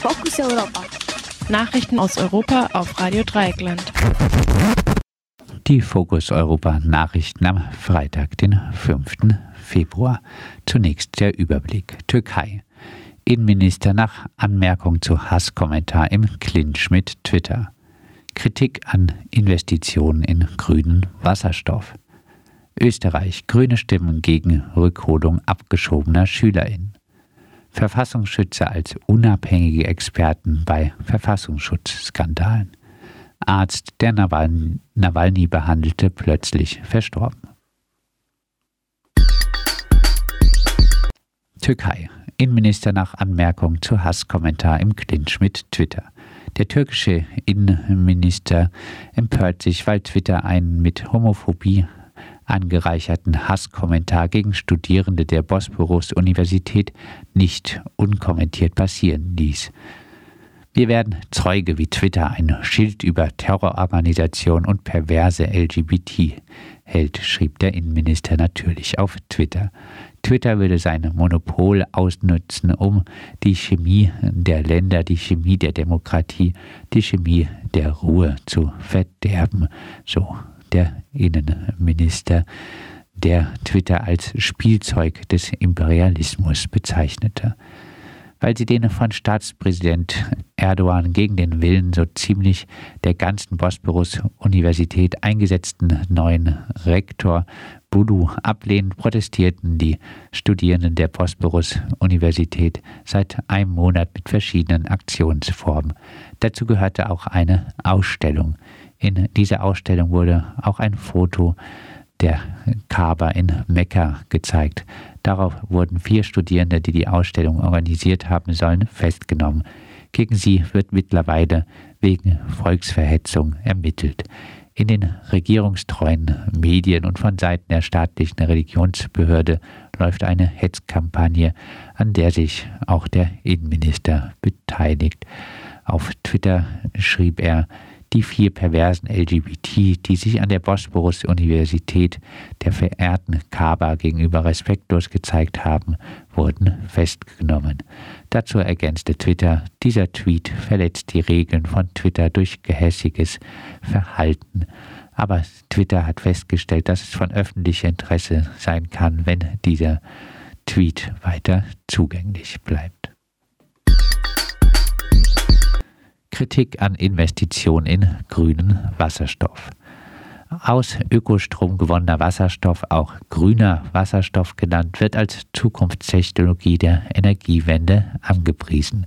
Fokus Europa. Nachrichten aus Europa auf Radio Dreieckland. Die Fokus Europa Nachrichten am Freitag, den 5. Februar. Zunächst der Überblick. Türkei. Innenminister nach Anmerkung zu Hasskommentar im Clinch mit Twitter. Kritik an Investitionen in grünen Wasserstoff. Österreich. Grüne Stimmen gegen Rückholung abgeschobener SchülerInnen. Verfassungsschützer als unabhängige Experten bei Verfassungsschutzskandalen. Arzt, der Nawalny behandelte, plötzlich verstorben. Türkei. Innenminister nach Anmerkung zu Hasskommentar im Clinch mit Twitter. Der türkische Innenminister empört sich, weil Twitter einen mit Homophobie angereicherten Hasskommentar gegen Studierende der Bosporus-Universität nicht unkommentiert passieren ließ. Wir werden Zeuge, wie Twitter ein Schild über Terrororganisation und perverse LGBT hält, schrieb der Innenminister natürlich auf Twitter. Twitter würde sein Monopol ausnutzen, um die Chemie der Länder, die Chemie der Demokratie, die Chemie der Ruhe zu verderben, so der Innenminister, der Twitter als Spielzeug des Imperialismus bezeichnete. Weil sie den von Staatspräsident Erdogan gegen den Willen so ziemlich der ganzen Bosporus-Universität eingesetzten neuen Rektor Bulu ablehnen, protestierten die Studierenden der Bosporus-Universität seit einem Monat mit verschiedenen Aktionsformen. Dazu gehörte auch eine Ausstellung, in dieser Ausstellung wurde auch ein Foto der Kaaba in Mekka gezeigt. Darauf wurden vier Studierende, die die Ausstellung organisiert haben sollen, festgenommen. Gegen sie wird mittlerweile wegen Volksverhetzung ermittelt. In den regierungstreuen Medien und von Seiten der staatlichen Religionsbehörde läuft eine Hetzkampagne, an der sich auch der Innenminister beteiligt. Auf Twitter schrieb er, die vier perversen LGBT, die sich an der Bosporus-Universität der verehrten Kaaba gegenüber respektlos gezeigt haben, wurden festgenommen. Dazu ergänzte Twitter, dieser Tweet verletzt die Regeln von Twitter durch gehässiges Verhalten. Aber Twitter hat festgestellt, dass es von öffentlichem Interesse sein kann, wenn dieser Tweet weiter zugänglich bleibt. Kritik an Investitionen in grünen Wasserstoff. Aus Ökostrom gewonnener Wasserstoff, auch grüner Wasserstoff genannt, wird als Zukunftstechnologie der Energiewende angepriesen.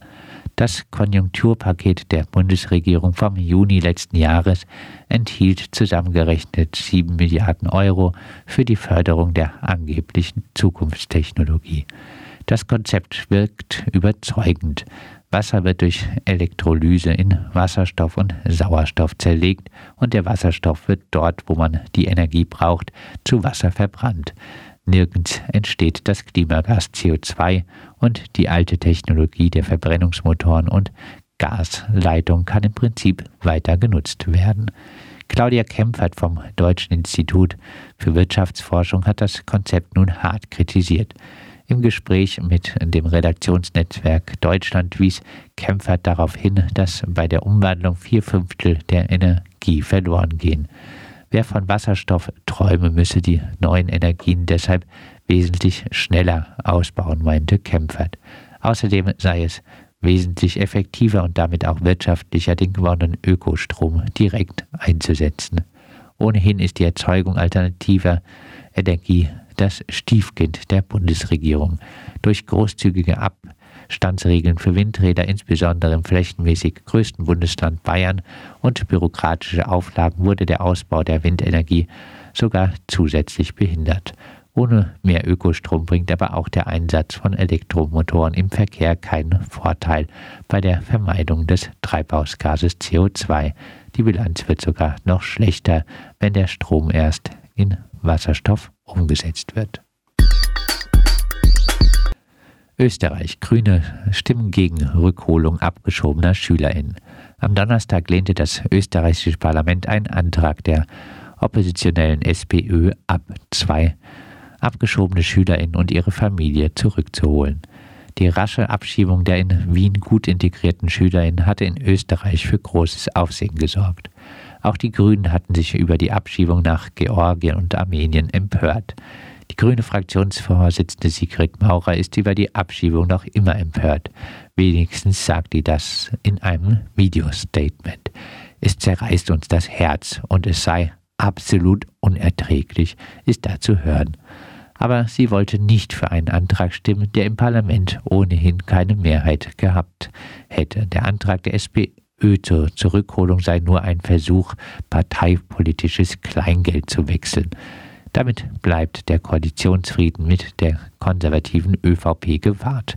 Das Konjunkturpaket der Bundesregierung vom Juni letzten Jahres enthielt zusammengerechnet 7 Milliarden Euro für die Förderung der angeblichen Zukunftstechnologie. Das Konzept wirkt überzeugend. Wasser wird durch Elektrolyse in Wasserstoff und Sauerstoff zerlegt und der Wasserstoff wird dort, wo man die Energie braucht, zu Wasser verbrannt. Nirgends entsteht das Klimagas CO2 und die alte Technologie der Verbrennungsmotoren und Gasleitung kann im Prinzip weiter genutzt werden. Claudia Kempfert vom Deutschen Institut für Wirtschaftsforschung hat das Konzept nun hart kritisiert. Im Gespräch mit dem Redaktionsnetzwerk Deutschland wies Kempfert darauf hin, dass bei der Umwandlung vier Fünftel der Energie verloren gehen. Wer von Wasserstoff träume, müsse die neuen Energien deshalb wesentlich schneller ausbauen, meinte Kempfert. Außerdem sei es wesentlich effektiver und damit auch wirtschaftlicher, den gewonnenen Ökostrom direkt einzusetzen. Ohnehin ist die Erzeugung alternativer Energie das Stiefkind der Bundesregierung. Durch großzügige Abstandsregeln für Windräder, insbesondere im flächenmäßig größten Bundesland Bayern, und bürokratische Auflagen wurde der Ausbau der Windenergie sogar zusätzlich behindert. Ohne mehr Ökostrom bringt aber auch der Einsatz von Elektromotoren im Verkehr keinen Vorteil bei der Vermeidung des Treibhausgases CO2. Die Bilanz wird sogar noch schlechter, wenn der Strom erst in Wasserstoff umgesetzt wird. Österreich. Grüne stimmen gegen Rückholung abgeschobener SchülerInnen. Am Donnerstag lehnte das österreichische Parlament einen Antrag der oppositionellen SPÖ ab, zwei abgeschobene SchülerInnen und ihre Familie zurückzuholen. Die rasche Abschiebung der in Wien gut integrierten Schülerinnen hatte in Österreich für großes Aufsehen gesorgt. Auch die Grünen hatten sich über die Abschiebung nach Georgien und Armenien empört. Die grüne Fraktionsvorsitzende Sigrid Maurer ist über die Abschiebung noch immer empört. Wenigstens sagt sie das in einem Videostatement. Es zerreißt uns das Herz und es sei absolut unerträglich, ist da zu hören. Aber sie wollte nicht für einen Antrag stimmen, der im Parlament ohnehin keine Mehrheit gehabt hätte. Der Antrag der SPÖ zur Zurückholung sei nur ein Versuch, parteipolitisches Kleingeld zu wechseln. Damit bleibt der Koalitionsfrieden mit der konservativen ÖVP gewahrt.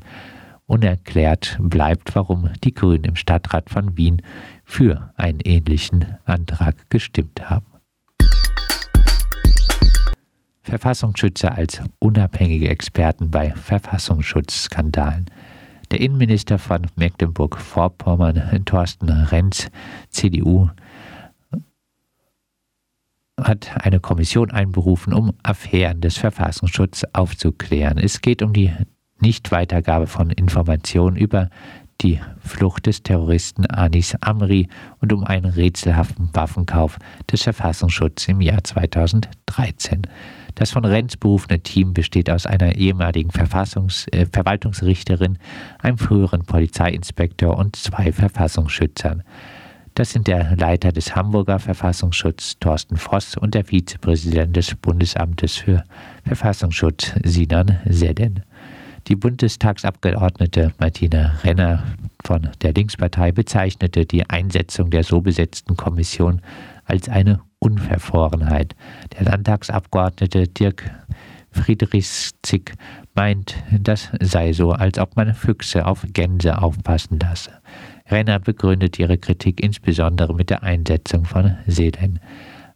Unerklärt bleibt, warum die Grünen im Stadtrat von Wien für einen ähnlichen Antrag gestimmt haben. Verfassungsschützer als unabhängige Experten bei Verfassungsschutzskandalen. Der Innenminister von Mecklenburg-Vorpommern, Thorsten Renz, CDU, hat eine Kommission einberufen, um Affären des Verfassungsschutzes aufzuklären. Es geht um die Nichtweitergabe von Informationen über die Flucht des Terroristen Anis Amri und um einen rätselhaften Waffenkauf des Verfassungsschutzes im Jahr 2013. Das von Renz berufene Team besteht aus einer ehemaligen Verfassungs äh, Verwaltungsrichterin, einem früheren Polizeiinspektor und zwei Verfassungsschützern. Das sind der Leiter des Hamburger Verfassungsschutzes Thorsten Voss und der Vizepräsident des Bundesamtes für Verfassungsschutz Sinan Sedden. Die Bundestagsabgeordnete Martina Renner von der Linkspartei bezeichnete die Einsetzung der so besetzten Kommission als eine Unverfrorenheit. Der Landtagsabgeordnete Dirk Friedrichszick meint, das sei so, als ob man Füchse auf Gänse aufpassen lasse. Renner begründet ihre Kritik insbesondere mit der Einsetzung von Seden.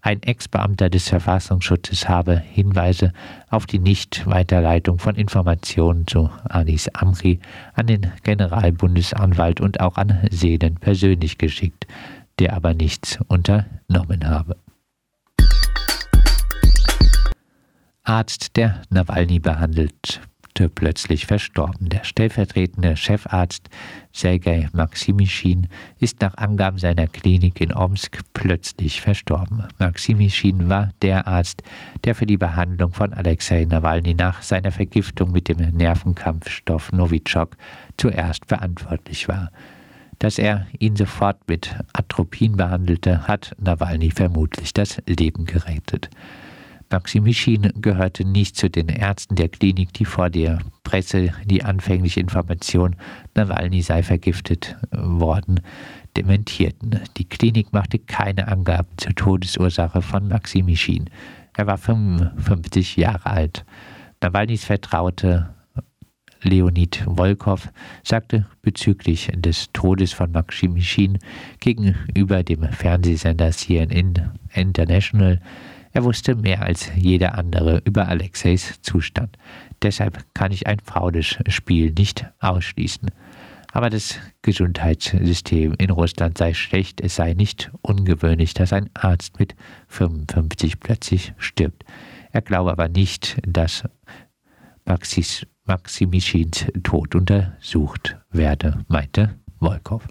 Ein Ex-Beamter des Verfassungsschutzes habe Hinweise auf die Nichtweiterleitung von Informationen zu Anis Amri an den Generalbundesanwalt und auch an Seden persönlich geschickt, der aber nichts unternommen habe. Arzt, der Nawalny behandelt, plötzlich verstorben. Der stellvertretende Chefarzt Sergei Maximischin ist nach Angaben seiner Klinik in Omsk plötzlich verstorben. Maximischin war der Arzt, der für die Behandlung von Alexei Nawalny nach seiner Vergiftung mit dem Nervenkampfstoff Novichok zuerst verantwortlich war. Dass er ihn sofort mit Atropin behandelte, hat Nawalny vermutlich das Leben gerettet. Maximischin gehörte nicht zu den Ärzten der Klinik, die vor der Presse die anfängliche Information, Nawalny sei vergiftet worden, dementierten. Die Klinik machte keine Angaben zur Todesursache von Maximischin. Er war 55 Jahre alt. Nawalnys Vertraute Leonid Volkov sagte bezüglich des Todes von Maximischin gegenüber dem Fernsehsender CNN International, er wusste mehr als jeder andere über Alexeis Zustand. Deshalb kann ich ein faules Spiel nicht ausschließen. Aber das Gesundheitssystem in Russland sei schlecht, es sei nicht ungewöhnlich, dass ein Arzt mit 55 plötzlich stirbt. Er glaube aber nicht, dass Maximischins Tod untersucht werde, meinte Volkov.